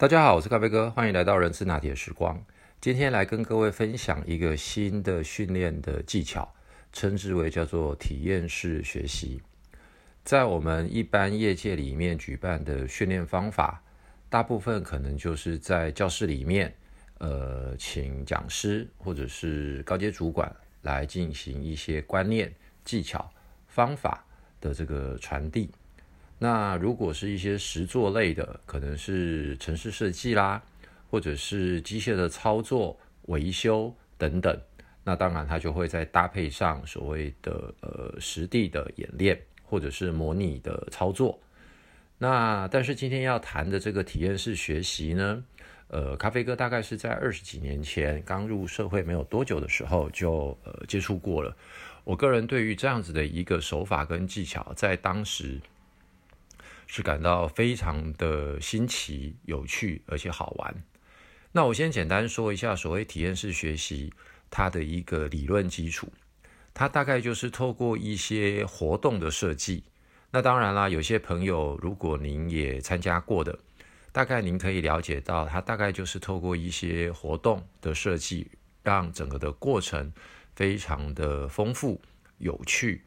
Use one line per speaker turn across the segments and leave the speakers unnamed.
大家好，我是咖啡哥，欢迎来到人资拿铁时光。今天来跟各位分享一个新的训练的技巧，称之为叫做体验式学习。在我们一般业界里面举办的训练方法，大部分可能就是在教室里面，呃，请讲师或者是高阶主管来进行一些观念、技巧、方法的这个传递。那如果是一些实作类的，可能是城市设计啦，或者是机械的操作、维修等等，那当然它就会在搭配上所谓的呃实地的演练，或者是模拟的操作。那但是今天要谈的这个体验式学习呢，呃，咖啡哥大概是在二十几年前刚入社会没有多久的时候就呃接触过了。我个人对于这样子的一个手法跟技巧，在当时。是感到非常的新奇、有趣，而且好玩。那我先简单说一下所谓体验式学习它的一个理论基础。它大概就是透过一些活动的设计。那当然啦，有些朋友如果您也参加过的，大概您可以了解到，它大概就是透过一些活动的设计，让整个的过程非常的丰富、有趣。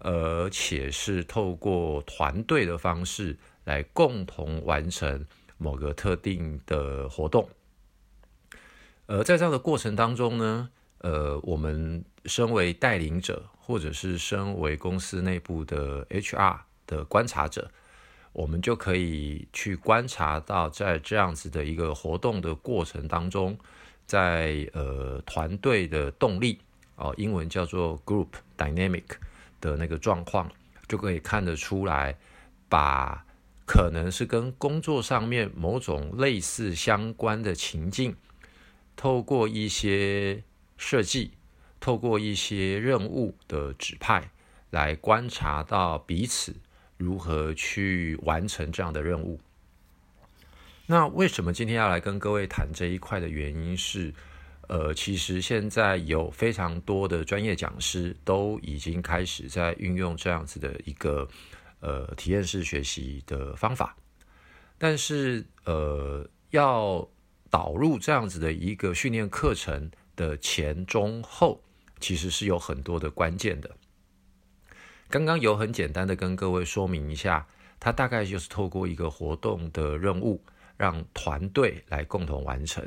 而且是透过团队的方式来共同完成某个特定的活动。而在这样的过程当中呢，呃，我们身为带领者，或者是身为公司内部的 HR 的观察者，我们就可以去观察到，在这样子的一个活动的过程当中，在呃团队的动力哦，英文叫做 Group Dynamic。的那个状况，就可以看得出来，把可能是跟工作上面某种类似相关的情境，透过一些设计，透过一些任务的指派，来观察到彼此如何去完成这样的任务。那为什么今天要来跟各位谈这一块的原因是？呃，其实现在有非常多的专业讲师都已经开始在运用这样子的一个呃体验式学习的方法，但是呃要导入这样子的一个训练课程的前中后，其实是有很多的关键的。刚刚有很简单的跟各位说明一下，它大概就是透过一个活动的任务，让团队来共同完成。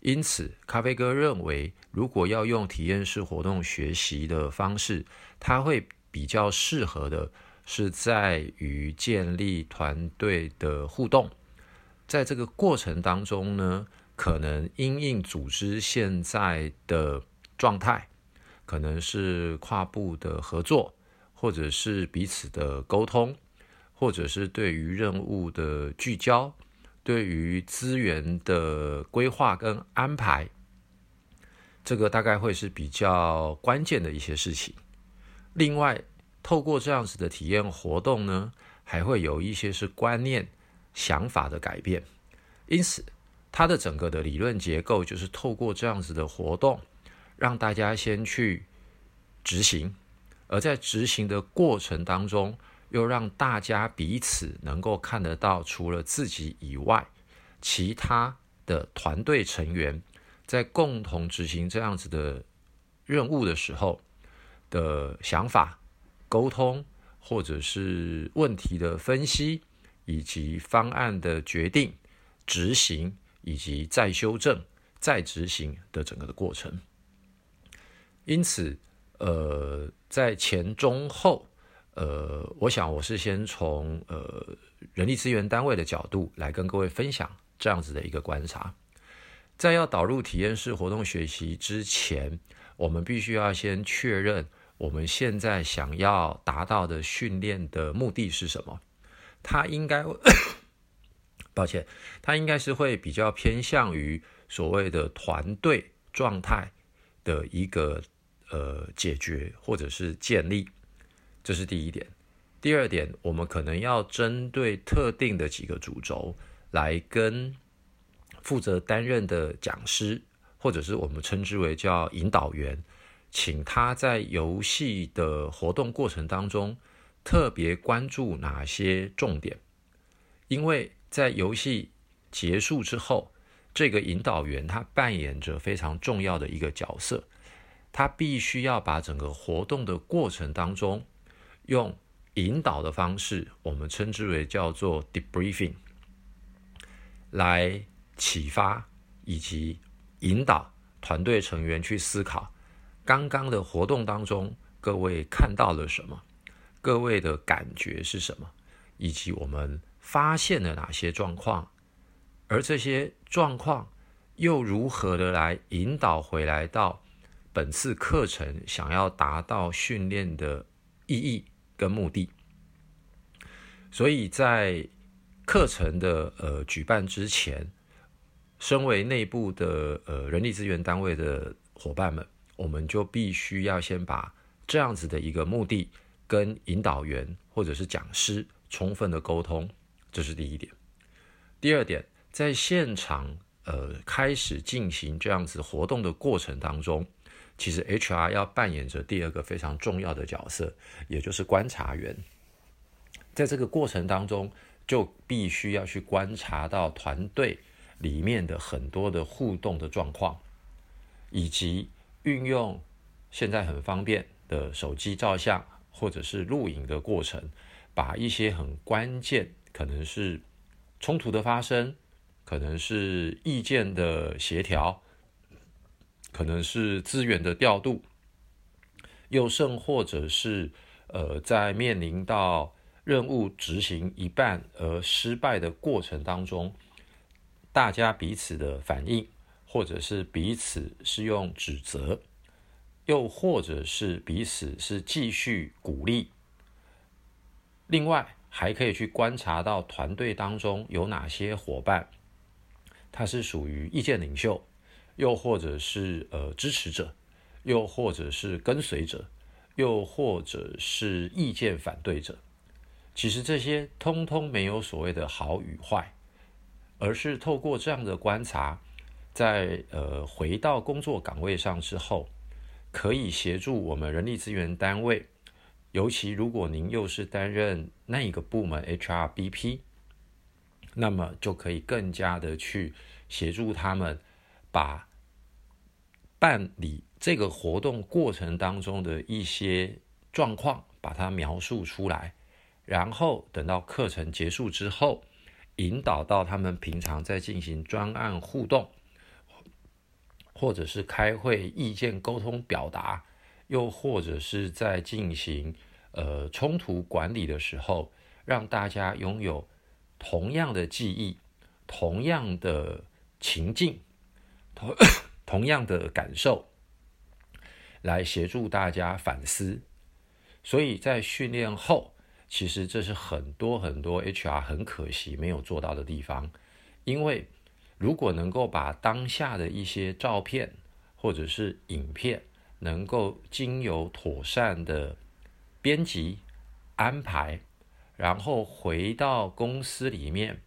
因此，咖啡哥认为，如果要用体验式活动学习的方式，它会比较适合的是在于建立团队的互动。在这个过程当中呢，可能因应组织现在的状态，可能是跨部的合作，或者是彼此的沟通，或者是对于任务的聚焦。对于资源的规划跟安排，这个大概会是比较关键的一些事情。另外，透过这样子的体验活动呢，还会有一些是观念、想法的改变。因此，它的整个的理论结构就是透过这样子的活动，让大家先去执行，而在执行的过程当中。又让大家彼此能够看得到，除了自己以外，其他的团队成员在共同执行这样子的任务的时候的想法、沟通，或者是问题的分析，以及方案的决定、执行，以及再修正、再执行的整个的过程。因此，呃，在前、中、后。呃，我想我是先从呃人力资源单位的角度来跟各位分享这样子的一个观察。在要导入体验式活动学习之前，我们必须要先确认我们现在想要达到的训练的目的是什么。它应该，抱歉，它应该是会比较偏向于所谓的团队状态的一个呃解决或者是建立。这是第一点，第二点，我们可能要针对特定的几个主轴来跟负责担任的讲师，或者是我们称之为叫引导员，请他在游戏的活动过程当中特别关注哪些重点，因为在游戏结束之后，这个引导员他扮演着非常重要的一个角色，他必须要把整个活动的过程当中，用引导的方式，我们称之为叫做 debriefing，来启发以及引导团队成员去思考刚刚的活动当中，各位看到了什么，各位的感觉是什么，以及我们。发现了哪些状况，而这些状况又如何的来引导回来到本次课程想要达到训练的意义跟目的？所以在课程的呃举办之前，身为内部的呃人力资源单位的伙伴们，我们就必须要先把这样子的一个目的跟引导员或者是讲师充分的沟通。这是第一点。第二点，在现场呃开始进行这样子活动的过程当中，其实 HR 要扮演着第二个非常重要的角色，也就是观察员。在这个过程当中，就必须要去观察到团队里面的很多的互动的状况，以及运用现在很方便的手机照相或者是录影的过程，把一些很关键。可能是冲突的发生，可能是意见的协调，可能是资源的调度，又甚或者是呃，在面临到任务执行一半而失败的过程当中，大家彼此的反应，或者是彼此是用指责，又或者是彼此是继续鼓励，另外。还可以去观察到团队当中有哪些伙伴，他是属于意见领袖，又或者是呃支持者，又或者是跟随者，又或者是意见反对者。其实这些通通没有所谓的好与坏，而是透过这样的观察，在呃回到工作岗位上之后，可以协助我们人力资源单位。尤其如果您又是担任那一个部门 HRBP，那么就可以更加的去协助他们把办理这个活动过程当中的一些状况把它描述出来，然后等到课程结束之后，引导到他们平常在进行专案互动，或者是开会意见沟通表达，又或者是在进行。呃，冲突管理的时候，让大家拥有同样的记忆、同样的情境、同 同样的感受，来协助大家反思。所以在训练后，其实这是很多很多 HR 很可惜没有做到的地方。因为如果能够把当下的一些照片或者是影片，能够经由妥善的编辑安排，然后回到公司里面，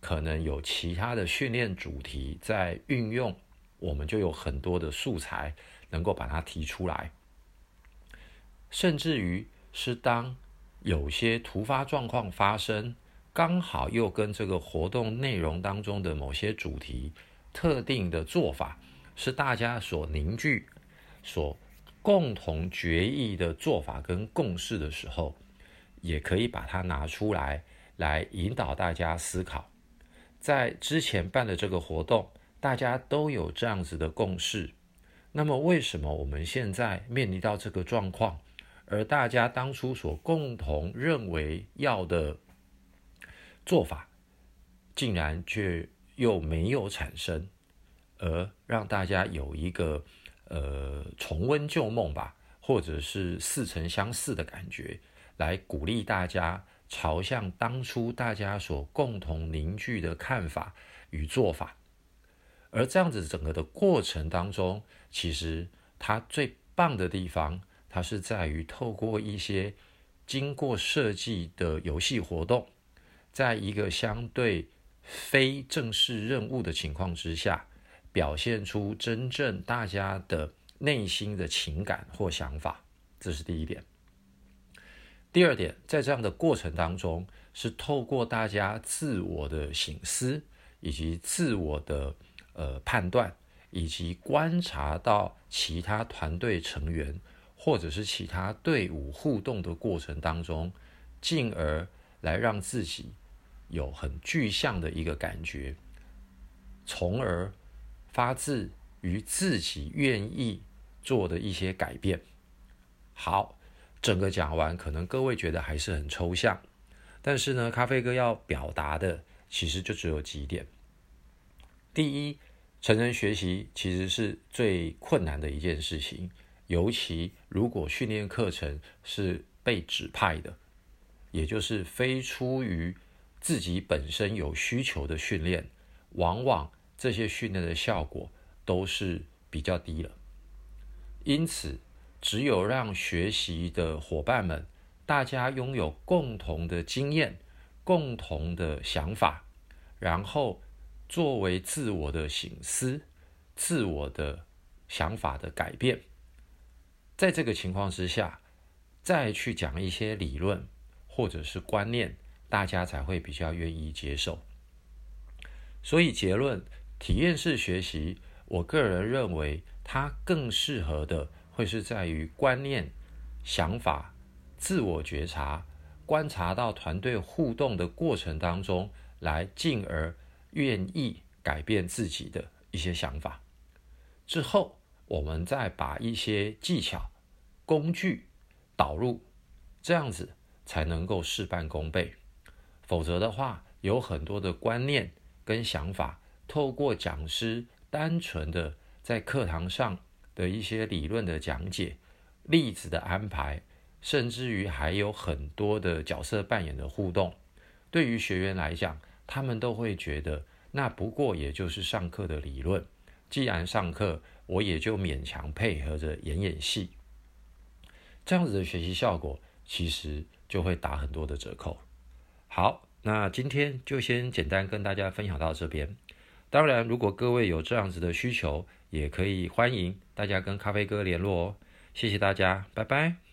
可能有其他的训练主题在运用，我们就有很多的素材能够把它提出来。甚至于是当有些突发状况发生，刚好又跟这个活动内容当中的某些主题特定的做法是大家所凝聚所。共同决议的做法跟共识的时候，也可以把它拿出来，来引导大家思考。在之前办的这个活动，大家都有这样子的共识。那么，为什么我们现在面临到这个状况，而大家当初所共同认为要的做法，竟然却又没有产生，而让大家有一个？呃，重温旧梦吧，或者是似曾相似的感觉，来鼓励大家朝向当初大家所共同凝聚的看法与做法。而这样子整个的过程当中，其实它最棒的地方，它是在于透过一些经过设计的游戏活动，在一个相对非正式任务的情况之下。表现出真正大家的内心的情感或想法，这是第一点。第二点，在这样的过程当中，是透过大家自我的醒思以及自我的呃判断，以及观察到其他团队成员或者是其他队伍互动的过程当中，进而来让自己有很具象的一个感觉，从而发自于自己愿意做的一些改变。好，整个讲完，可能各位觉得还是很抽象，但是呢，咖啡哥要表达的其实就只有几点。第一，成人学习其实是最困难的一件事情，尤其如果训练课程是被指派的，也就是非出于自己本身有需求的训练，往往这些训练的效果都是比较低了。因此，只有让学习的伙伴们大家拥有共同的经验、共同的想法，然后。作为自我的醒思、自我的想法的改变，在这个情况之下，再去讲一些理论或者是观念，大家才会比较愿意接受。所以结论，体验式学习，我个人认为它更适合的会是在于观念、想法、自我觉察、观察到团队互动的过程当中来，进而。愿意改变自己的一些想法之后，我们再把一些技巧、工具导入，这样子才能够事半功倍。否则的话，有很多的观念跟想法，透过讲师单纯的在课堂上的一些理论的讲解、例子的安排，甚至于还有很多的角色扮演的互动，对于学员来讲。他们都会觉得，那不过也就是上课的理论。既然上课，我也就勉强配合着演演戏。这样子的学习效果，其实就会打很多的折扣。好，那今天就先简单跟大家分享到这边。当然，如果各位有这样子的需求，也可以欢迎大家跟咖啡哥联络哦。谢谢大家，拜拜。